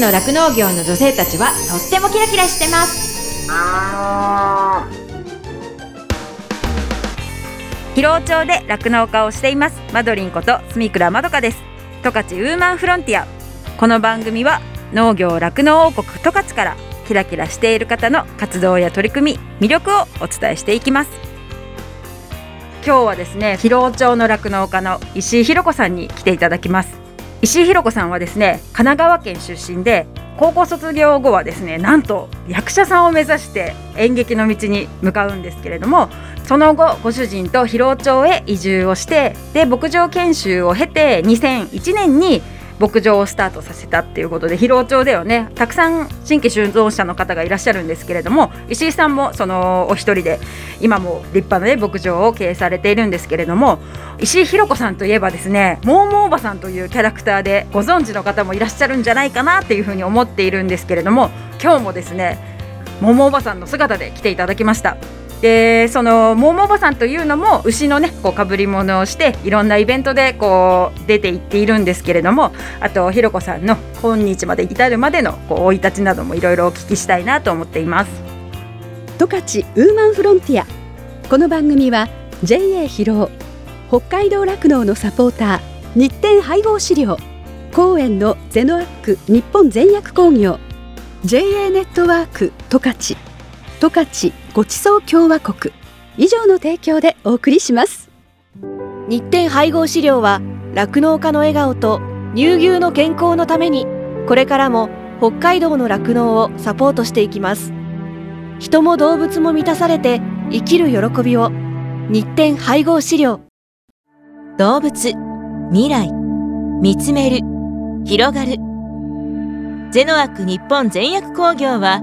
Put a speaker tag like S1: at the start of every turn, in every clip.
S1: の酪農業の女性たちはとってもキラキラしてます。
S2: 広尾町で酪農家をしています。マドリンこと住倉まどかです。十勝ウーマンフロンティア。この番組は農業酪農王国十勝からキラキラしている方の活動や取り組み魅力をお伝えしていきます。今日はですね広尾町の酪農家の石井ひろ子さんに来ていただきます。石井ひろ子さんはですね神奈川県出身で高校卒業後はですねなんと役者さんを目指して演劇の道に向かうんですけれどもその後ご主人と広尾町へ移住をしてで牧場研修を経て2001年に牧場をスタートさせたっていうことで広尾町ではねたくさん新規就農者の方がいらっしゃるんですけれども石井さんもそのお一人で今も立派な、ね、牧場を経営されているんですけれども石井ひ子さんといえばですねモーモーおばさんというキャラクターでご存知の方もいらっしゃるんじゃないかなっていうふうに思っているんですけれども今日もですねモモおばさんの姿で来ていただきました。でそのモーモーバさんというのも牛のねこうかぶり物をしていろんなイベントでこう出ていっているんですけれどもあとひろこさんの今日まで至るまでの生い立ちなどもいろいろお聞きしたいなと思っています。
S3: 十勝ウーマンフロンティア。この番組は JA 広尾北海道酪農のサポーター日展配合飼料公園のゼノアック日本全薬工業 JA ネットワーク十勝。十勝ごちそう共和国。以上の提供でお送りします。
S4: 日展配合飼料は酪農家の笑顔と乳牛の健康のためにこれからも北海道の酪農をサポートしていきます。人も動物も満たされて生きる喜びを。日展配合飼料。
S5: 動物未来。見つめる。広がる。ゼノアック日本全薬工業は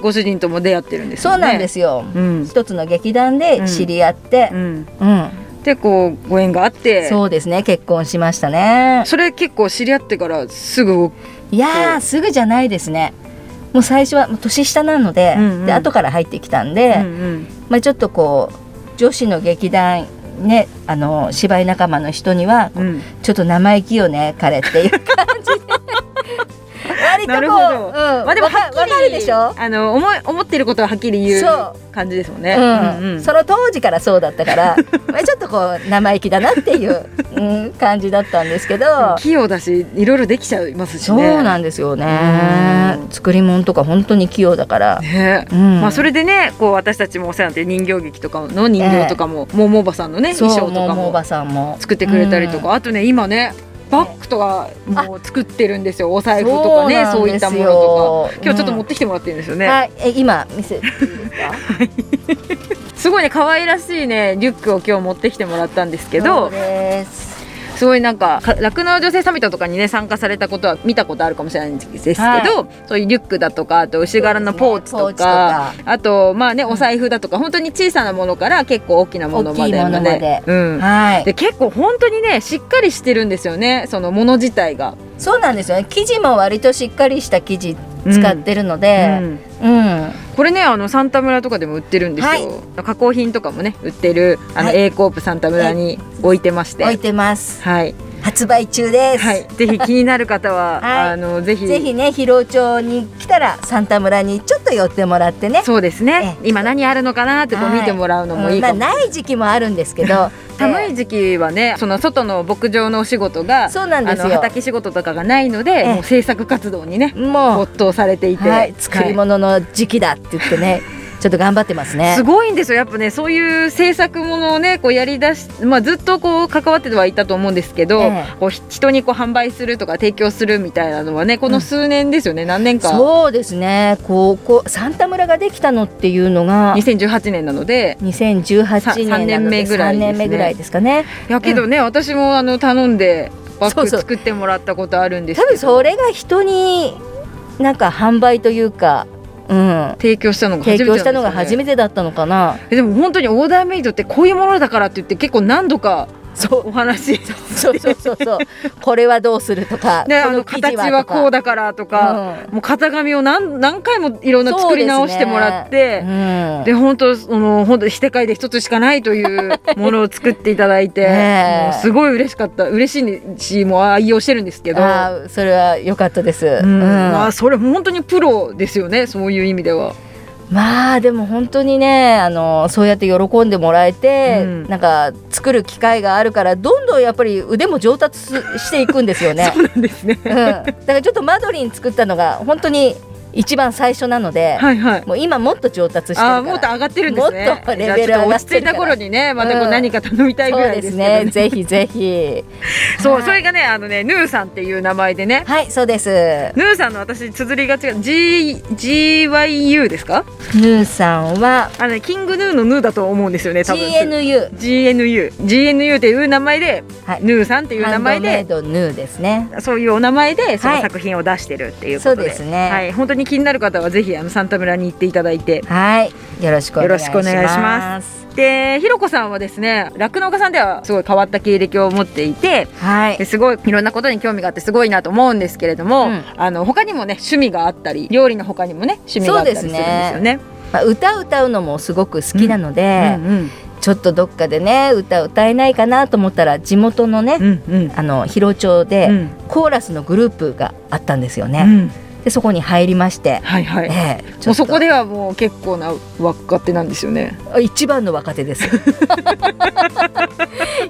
S2: ご主人とも出会ってるんです、
S6: ね、そうなんですよ、うん、一つの劇団で知り合って、うん、うん、
S2: でこうご縁があって。
S6: そうですね。結婚しましたね。
S2: それ結構知り合ってからすぐ
S6: いやすぐじゃないですね。もう最初は年下なのでうんうん、で後から入ってきたんで、うんうん、まあ、ちょっとこう女子の劇団ねあの芝居仲間の人には、うん、ちょっと生意気よね彼っていう感じで割とこう、うん、
S2: まあでもは
S6: っきりでしょ？
S2: あの思い思ってることははっきり言う感じですもんね、
S6: うん。うん、その当時からそうだったから まあちょっとこう生意気だなっていう、うん、感じだったんですけど。
S2: 器用だしいろいろできちゃいますしね。
S6: そうなんですよね。作り物とか本当に器用だから、
S2: ね。まあそれでねこう私たちもお世話になってる人形劇とかの人形とかも、えー、ももばさんのね衣装とかも。作ってくれたりとか、あとね今ねバッグとかも作ってるんですよ。お財布とかねそういったものとか。今日ちょっと持ってきてもらってるんですよね、
S6: はい、え今見せていいですか？
S2: すごいね可愛らしいねリュックを今日持ってきてもらったんですけど。すごいなんか酪農女性サミットとかにね参加されたことは見たことあるかもしれないんですけど、はい、そういうリュックだとかあと牛柄のポーチとか、ね、あとまあねお財布だとか、うん、本当に小さなものから結構大きなものまでまで。うん、はい、で結構本当にねしっかりしてるんですよねそのもの自体が。
S6: そうなんですよね。生地も割としっかりした生地使ってるので、うん、うん、
S2: これねあのサンタ村とかでも売ってるんですよ、はい、加工品とかもね売ってるあの、はい、A コープサンタ村に置いてまして、
S6: 置いてます。
S2: はい
S6: 発売中です。
S2: はい、ぜひ気になる方は、はい、あのぜひ。
S6: ぜひね広尾町に来たらサンタ村にちょっと寄ってもらってね。
S2: そうですね。今何あるのかなってこう見てもらうのもいいかも、
S6: うん、まあ、ない時期もあるんですけど。
S2: 寒い時期はねその外の牧場のお仕事が
S6: そうなんですよ。
S2: 畑仕事とかがないので、もう制作活動にねもう。没頭されていて、
S6: はい、作り物の時期だって言ってね、ちょっと頑張ってますね。
S2: すごいんですよ。やっぱね、そういう制作ものをね、こうやりだし、まあずっとこう関わってはいたと思うんですけど、ええ、こう人にこう販売するとか提供するみたいなのはね、この数年ですよね。うん、何年か。
S6: そうですね。こうこうサンタ村ができたのっていうのが
S2: 2018年なので、
S6: 2018年
S2: 年目ぐらい、
S6: ね、年目ぐらいですかね。
S2: やけどね、うん、私もあの頼んでバッグ作ってもらったことあるんですけど、
S6: 多分それが人になんか販売というか、うん、
S2: 提供したのが
S6: 提供したのが初
S2: て
S6: めてだったのかな。
S2: えでも本当にオーダーメイドってこういうものだからって言って結構何度か
S6: そう。
S2: お話
S6: そうそうそうそう。これはどうするとか、
S2: であの形はこう
S6: だ
S2: だからとか、
S6: うん。
S2: もう型紙を何何回もいろんな作り直してもらって。
S6: うん。
S2: で本当その本当に世界で一つしかないというものを作っていただいて、もうすごい嬉しかった。嬉しいしもう愛用してるんですけど、
S6: それは良かったです。
S2: うん。
S6: うん。
S2: まあそれ本当にプロですよねそういう意味では。
S6: まあでも本当にねあのそうやって喜んでもらえて、
S2: うん
S6: なんか作る機会があるからどんどんやっぱり腕も上達すしていくんですよね。
S2: そうなんですね。
S6: うん、だからちょっとマドリン作ったのが本当に一番最初なので、
S2: はいはい。
S6: もう今もっと上達して
S2: あーもっと上がってるんですね。
S6: もっとレベル
S2: 落ち着いた頃にね、またこう
S6: うん
S2: 何か頼みたいぐらいですけど
S6: そうですね。ぜひぜひ。
S2: そう、それがね、あのね、ヌーさんっていう名前でね。
S6: はいそうです。
S2: ヌーさんの私綴りが違う。G G Y U ですか？
S6: ヌーさんは
S2: あのねキングヌーのヌーだと思うんですよね。多分。
S6: GNU
S2: G N U G N U っていう名前で、
S6: はい。
S2: ヌーさんっていう名前
S6: ハンドメイ
S2: で。
S6: ドヌーですね。
S2: そういうお名前でその
S6: はい。
S2: 作品を出してるっていうことで、
S6: そうですね。
S2: はい、本当に気になる方はぜひあのサンタ村に行っていただいて、
S6: はい。
S2: よろしくお願いします。で、ひろこさんはですね、酪農家さんではすごい変わった経歴を持っていて、
S6: はい。
S2: ですごいいろんなことに興味があってすごいなと思うんですけれども、
S6: うん。
S2: あの他にもね趣味があったり料理の他にもね趣味があったりするんですよね。
S6: まあ、歌歌うのもすごく好きなので、
S2: うんうん。
S6: ちょっとどっかでね歌歌えないかなと思ったら地元のね、
S2: うんうん。
S6: あの広町で、
S2: うん。
S6: コーラスのグループがあったんですよね。
S2: うん
S6: でそこに入りまして、
S2: はいはい。
S6: ええちょっと。
S2: もうそこではもう結構な若手なんですよね。
S6: 一番の若手です。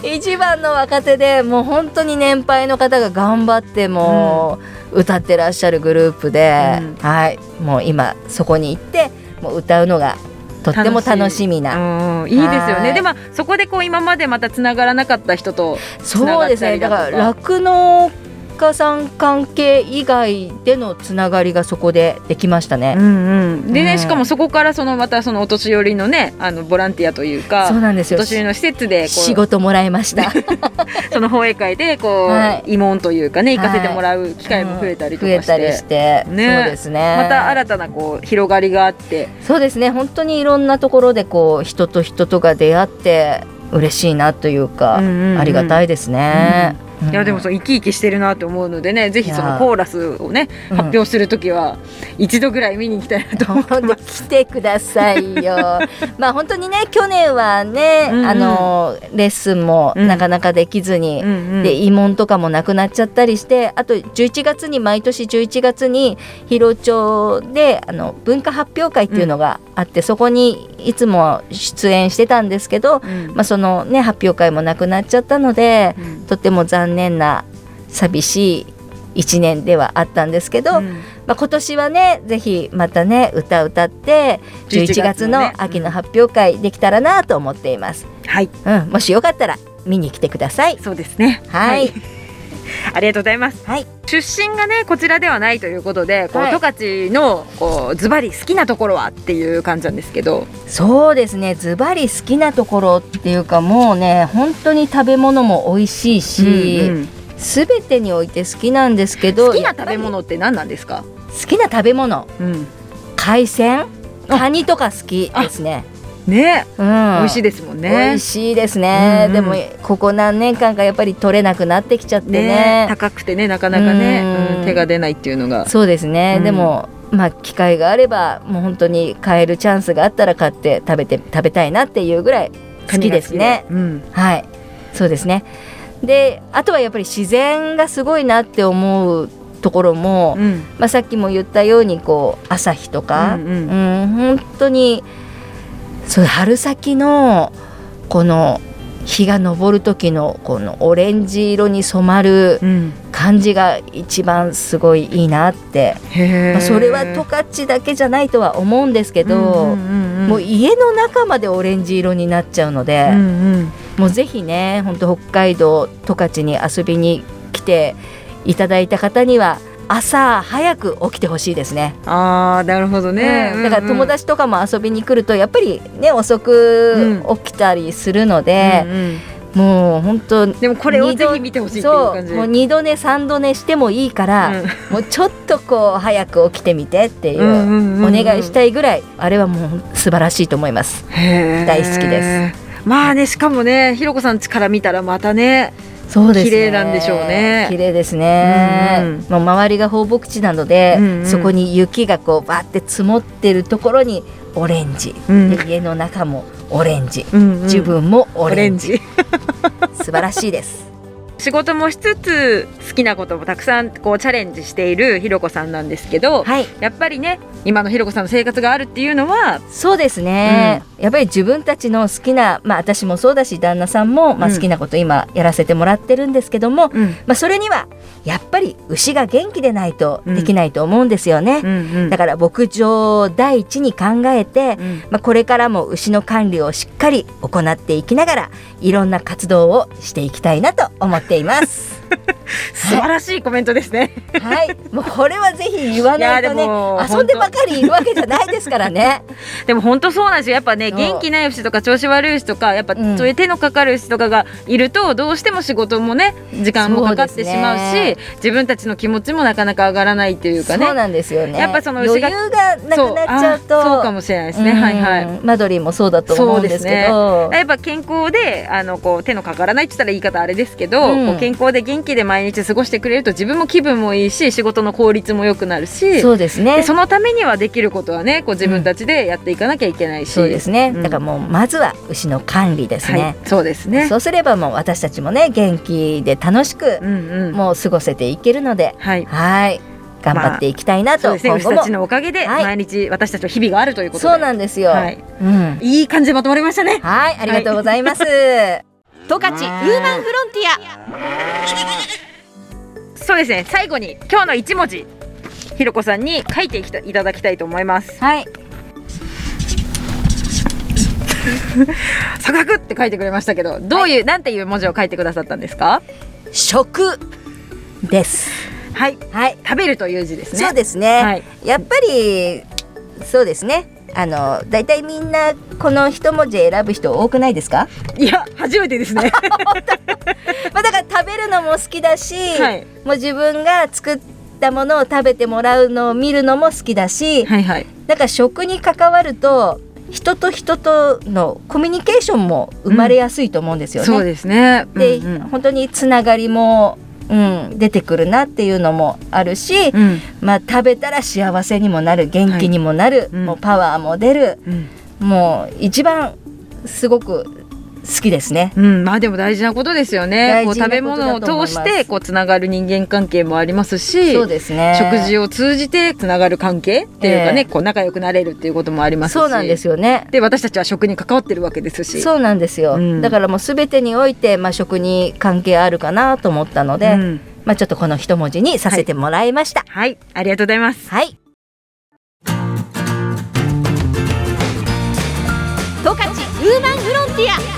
S6: 一番の若手でもう本当に年配の方が頑張ってもう歌ってらっしゃるグループで、
S2: うん。
S6: はい。もう今そこに行ってもう歌うのがとっても楽しみな。
S2: うん、いいですよね。
S6: はい。
S2: でまあそこでこう今までまたつながらなかった人と
S6: そうですね。だから酪農家さん関係以外でのつながりがそこでできましたね。
S2: う。んうん、でね、
S6: うん。
S2: しかもそこからそのまたそのお年寄りのねあのボランティアというか
S6: そうなんですよ。
S2: お年寄りの施設で
S6: 仕事もらいました。
S2: その放映会でこう、
S6: はい。
S2: 慰問というかね行かせてもらう機会も増えたりとかして、
S6: 増えたりして、
S2: ね。
S6: そうですね。
S2: また新たなこう広がりがあって。
S6: そうですね。本当にいろんなところでこう人と人とが出会って嬉しいなというか、
S2: うんうんうん。
S6: ありがたいですね。
S2: いやでもそう生き生きしてるなと思うのでねぜひそのコーラスをね
S6: うん。
S2: 発表するときは一度ぐらい見に行きたいなと思って
S6: 本当
S2: ます。
S6: 来てくださいよ。まあ本当にね去年はね、
S2: うんうん。
S6: あのレッスンもなかなかできずに、
S2: うんうん。
S6: で慰問とかもなくなっちゃったりしてあと11月に毎年11月に広町であの文化発表会っていうのがあって、そこにいつも出演してたんですけど、
S2: うん。
S6: まあ、そのね発表会もなくなっちゃったので、
S2: うん。
S6: とても残念な寂しい1年ではあったんですけど、
S2: うん。
S6: まあ、今年はねぜひまたね歌歌って11
S2: 11
S6: 月の秋の発表会できたらなと思っています、
S2: はい。
S6: うん、もしよかったら見に来てください。
S2: そうですね。
S6: はい、
S2: ありがとうございます。
S6: はい。
S2: 出身がねこちらではないということでこう
S6: はい。
S2: 十勝のこうズバリ好きなところはっていう感じなんですけど。
S6: そうですね。ズバリ好きなところっていうかもうね本当に食べ物も美味しいし、
S2: うんうん。
S6: すべてにおいて好きなんですけど
S2: 好きな食べ物って何なんですか、
S6: 好きな食べ物。
S2: うん、
S6: 海鮮？
S2: あ。
S6: カニとか好きですね
S2: ね、
S6: うん。
S2: 美味しいですもんね。
S6: 美味しいですね、
S2: うんうん。
S6: でもここ何年間かやっぱり取れなくなってきちゃってね。
S2: ね。高くてねなかなかね、
S6: うん。
S2: うん手が出ないっていうのが。
S6: そうですね、
S2: うん。
S6: でもまあ機会があればもう本当に買えるチャンスがあったら買って食べて食べたいなっていうぐらい好きですね。はい。そうですね。であとはやっぱり自然がすごいなって思うところも、
S2: うん。
S6: まあ、さっきも言ったようにこう朝日とか、
S2: うん
S6: う
S2: うんん
S6: 本当にそう春先のこの日が昇る時のこのオレンジ色に染まる
S2: うん。
S6: 感じが一番すごいいいなって、
S2: へー。
S6: まあ、それは十勝だけじゃないとは思うんですけど、
S2: うんうんうんうん。
S6: もう家の中までオレンジ色になっちゃうので、
S2: うんうん。
S6: もうぜひね本当北海道十勝に遊びに来ていただいた方には朝早く起きてほしいですね、
S2: ああなるほどね、
S6: うん。だから友
S2: 達
S6: 達とかも遊びに来るとやっぱりね遅く起きたりするので、
S2: うんうん
S6: もう本当
S2: でもこれをぜひ見てほしいっていう感じ。
S6: そうもう二度寝三度寝してもいいから、もうちょっとこう早く起きてみてっていう,、
S2: うんうんうんうん。
S6: お願いしたいぐらいあれはもう素晴らしいと思います。大好きです。
S2: まあねしかもねひろこさん家から見たらまたね
S6: そうですね。
S2: 綺麗なんでしょうね。
S6: 綺麗ですね、
S2: うん
S6: もう周りが放牧地なので、
S2: うんうん。
S6: そこに雪がこうバーって積もってるところにオレンジ、
S2: うん。
S6: で家の中もオレンジ、
S2: うんうん。
S6: 自分もオ
S2: オ
S6: レンジ。
S2: レンジ。
S6: 素晴らしいです。
S2: 仕事もしつつ好きなこともたくさんこうチャレンジしているひろこさんなんですけど、
S6: はい。
S2: やっぱりね今のひろこさんの生活があるっていうのは
S6: そうですね、やっぱり自分たちの好きなまあ私もそうだし旦那さんも、まあ、
S2: うん。
S6: 好きなこと今やらせてもらってるんですけども、
S2: うん。
S6: まあ、それにはやっぱり牛が元気でないとできないと思うんですよね、
S2: うんうん。
S6: だから牧場を第一に考えて、
S2: うん。
S6: まあ、これからも牛の管理をしっかり行っていきながらいろんな活動をしていきたいなと思っています。
S2: 素晴らしいコメントですね。
S6: はい、もうこれはぜひ言わないとね遊んでばかりいるわけじゃないですからね。
S2: でも本当そうなんですよ。やっぱね元気ない牛とか調子悪い牛とかやっぱ
S6: うん。
S2: そういう手のかかる牛とかがいるとどうしても仕事もね時間もかかってしまうし
S6: ね
S2: 自分たちの気持ちもなかなか上がらないっていうかね。
S6: そうなんですよね。
S2: やっぱその
S6: 余裕
S2: 牛が
S6: がなくなっちゃうと。
S2: そうあそうかもしれないですね、
S6: うん。
S2: はいはい。
S6: マドリーもそうだと思うんですけど。
S2: やっぱ健康であのこう手のかからないって言ったら言い方あれですけど、
S6: うん。
S2: 健康で元気で毎日過ごしてくれると自分も気分もいいし仕事の効率も良くなるし。
S6: そうですね。
S2: で。そのためにはできることはねこう自分たちでやっていかなきゃいけないし、
S6: そうですね。
S2: うん。
S6: だからもうまずは牛の管理ですね。
S2: はい、そうですね。
S6: そうすればもう私たちもね元気で楽しく
S2: うんうん。
S6: もう過ごせていけるので、
S2: はい。
S6: はい。頑張っていきたいなと、
S2: そうですね。牛たちのおかげで
S6: はい。
S2: 毎日私たちの日々があるということで、
S6: そうなんですよ。
S2: はい。
S6: うん。
S2: いい感じでまとまりましたね。
S6: はい、ありがとうございます。
S4: 十勝ウーマンフロンティア。
S2: そうですね。最後に今日の一文字。ひろこさんに書いていただきたいと思います。
S6: はい、
S2: サクサクって書いてくれましたけどどういう、なんていう文字を書いてくださったんですか？
S6: 食。です。
S2: はい。
S6: はい、
S2: 食べるという字ですね。
S6: そうですね。
S2: はい。
S6: やっぱりそうですね。あのだいたいみんなこの一文字選ぶ人多くないですか？
S2: いや初めてですね。
S6: まあだから食べるのも好きだし、
S2: はい。
S6: もう自分が作ったものを食べてもらうのを見るのも好きだし、
S2: はいはい
S6: だから食に関わると人と人とのコミュニケーションも生まれやすいと思うんですよね。
S2: そうですね。
S6: で、
S2: うんうん。
S6: 本当につながりも、うん、出てくるなっていうのもあるし、
S2: うん。
S6: まあ、食べたら幸せにもなる元気にもなる、
S2: うん。
S6: もうパワーも出る、
S2: うん。
S6: もう一番すごく好きですね。
S2: うん、まあでも大事なことですよね。こう食べ物を通してこうつながる人間関係もありますし、
S6: そうですね。
S2: 食事を通じてつながる関係っていうかね、
S6: ええ。
S2: こう仲良くなれるっていうこともありますし、
S6: そうなんですよね。
S2: で私たちは食に関わってるわけですし、
S6: そうなんですよ、
S2: うん。
S6: だからもうすべてにおいて、まあ、食に関係あるかなと思ったので、
S2: うん。
S6: まあ、ちょっとこの一文字にさせてもらいました。
S2: はい、ありがとうございます。
S6: はい、
S4: 十勝ウーマンフロンティア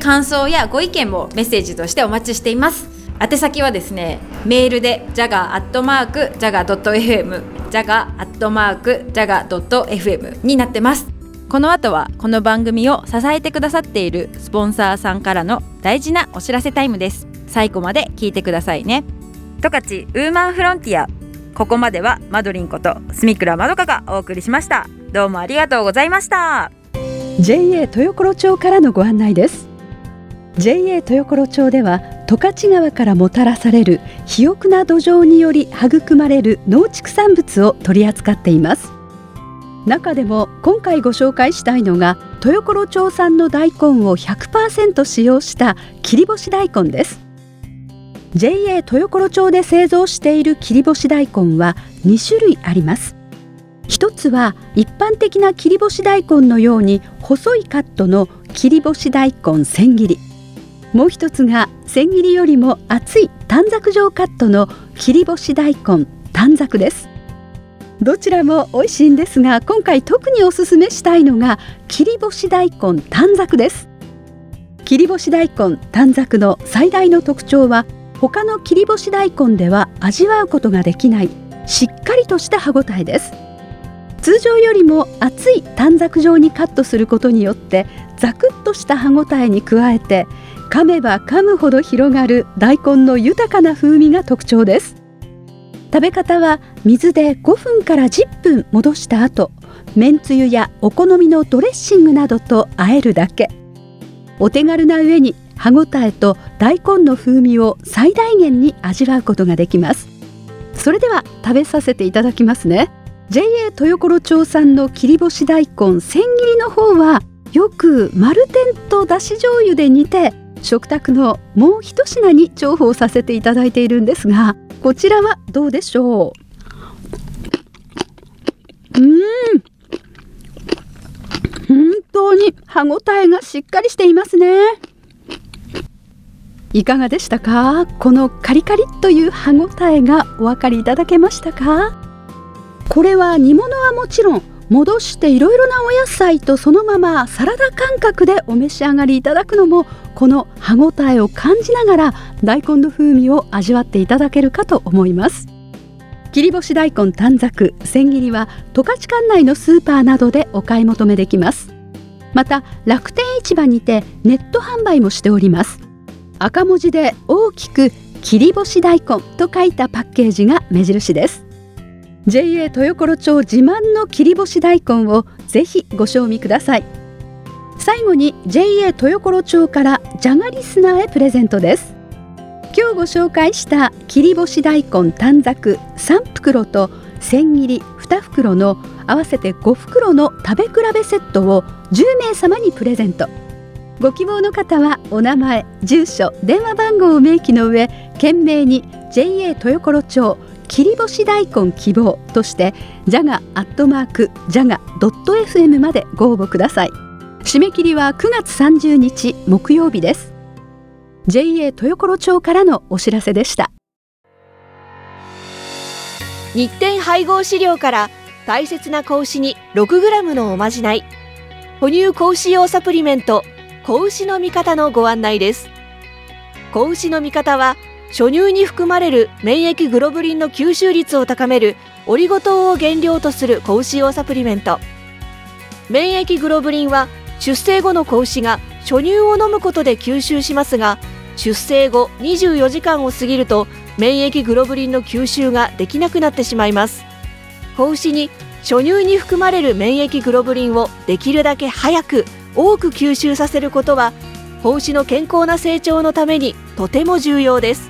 S1: 感想やご意見もメッセージとしてお待ちしています。宛先はですねメールで jaga.jaga.fm jaga.jaga.fm になってます。
S2: この後はこの番組を支えてくださっているスポンサーさんからの大事なお知らせタイムです。最後まで聞いてくださいね。十勝ウーマンフロンティア。ここまではマドリンこと住倉まどかがお送りしました。どうもありがとうございました。
S3: JA 豊頃町からのご案内です JA 豊頃町では十勝川からもたらされる肥沃な土壌により育まれる農畜産物を取り扱っています。中でも今回ご紹介したいのが豊頃町産の大根を100%使用した切り干し大根です。JA 豊頃町で製造している切り干し大根は2種類あります。一つは一般的な切り干し大根のように細いカットの切り干し大根千切り。もう一つが千切りよりも厚い短冊状カットの切り干し大根短冊です。どちらも美味しいんですが今回特におすすめしたいのが切り干し大根短冊です。切り干し大根短冊の最大の特徴は他の切り干し大根では味わうことができないしっかりとした歯ごたえです。通常よりも厚い短冊状にカットすることによってザクッとした歯ごたえに加えて噛めば噛むほど広がる大根の豊かな風味が特徴です。食べ方は水で5分から10分戻した後めんつゆやお好みのドレッシングなどと和えるだけ。お手軽な上に歯ごたえと大根の風味を最大限に味わうことができます。それでは食べさせていただきますね。JA 豊頃町産の切り干し大根千切りの方はよく丸天とだし醤油で煮て食卓のもう一品に重宝させていただいているんですがこちらはどうでしょう？うん。本当に歯ごたえがしっかりしていますね。いかがでしたか？このカリカリという歯ごたえがお分かりいただけましたか？これは煮物はもちろん戻していろいろなお野菜とそのままサラダ感覚でお召し上がりいただくのもこの歯ごたえを感じながら大根の風味を味わっていただけるかと思います。切り干し大根短冊千切りは十勝管内のスーパーなどでお買い求めできます。また楽天市場にてネット販売もしております。赤文字で大きく切り干し大根と書いたパッケージが目印です。JA 豊頃町自慢の切り干し大根をぜひご賞味ください。最後に JA 豊頃町からじゃがリスナーへプレゼントです。今日ご紹介した切り干し大根短冊3袋と千切り2袋の合わせて5袋の食べ比べセットを10名様にプレゼント。ご希望の方はお名前住所電話番号を明記の上懸命に JA 豊頃町切り干し大根希望としてジャガアットマークジャガドット FM までご応募ください。締め切りは9月30日木曜日です。JA 豊頃町からのお知らせでした。
S4: 日展配合飼料から大切な子牛に 6g のおまじない。哺乳子牛用サプリメント子牛の味方のご案内です。子牛の味方は初乳に含まれる免疫グロブリンの吸収率を高めるオリゴ糖を原料とする子牛用サプリメント。免疫グロブリンは出生後の子牛が初乳を飲むことで吸収しますが出生後24時間を過ぎると免疫グロブリンの吸収ができなくなってしまいます。子牛に初乳に含まれる免疫グロブリンをできるだけ早く多く吸収させることは子牛の健康な成長のためにとても重要です。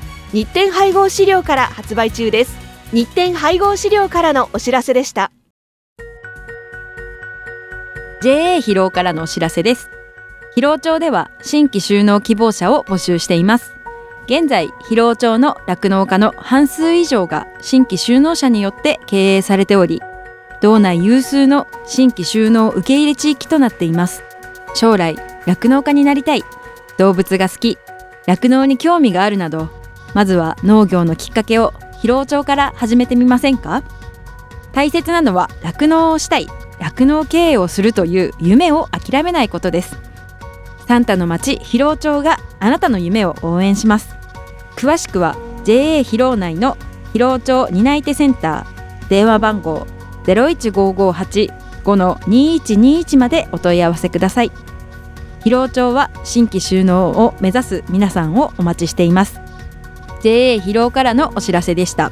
S4: 日展配合資料から発売中です。日展配合資料からのお知らせでした。
S1: JA 疲労からのお知らせです。疲労町では新規就農希望者を募集しています。現在疲労町の酪農家の半数以上が新規就農者によって経営されており道内有数の新規就農受け入れ地域となっています。将来酪農家になりたい。動物が好き。酪農に興味があるなどまずは農業のきっかけを疲労町から始めてみませんか？大切なのは酪農をしたい酪農経営をするという夢を諦めないことです。サンタの町疲労町があなたの夢を応援します。詳しくは JA 疲労内の疲労町担い手センター電話番号015585-2121までお問い合わせください。疲労町は新規収納を目指す皆さんをお待ちしています。JA 疲労からのお知らせでした。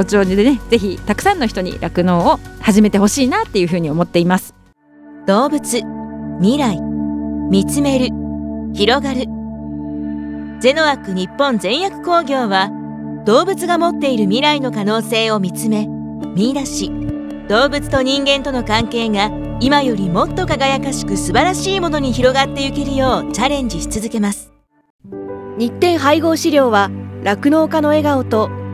S1: 尾町でねぜひたくさんの人に酪農を始めてほしいなっていうふうに思っています。
S5: 動物未来見つめる広がる。ゼノアック日本全薬工業は動物が持っている未来の可能性を見つめ見出し。動物と人間との関係が今よりもっと輝かしく素晴らしいものに広がっていけるようチャレンジし続けます。
S4: 日展配合飼料は酪農家の笑顔と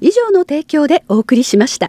S3: 以上の提供でお送りしました。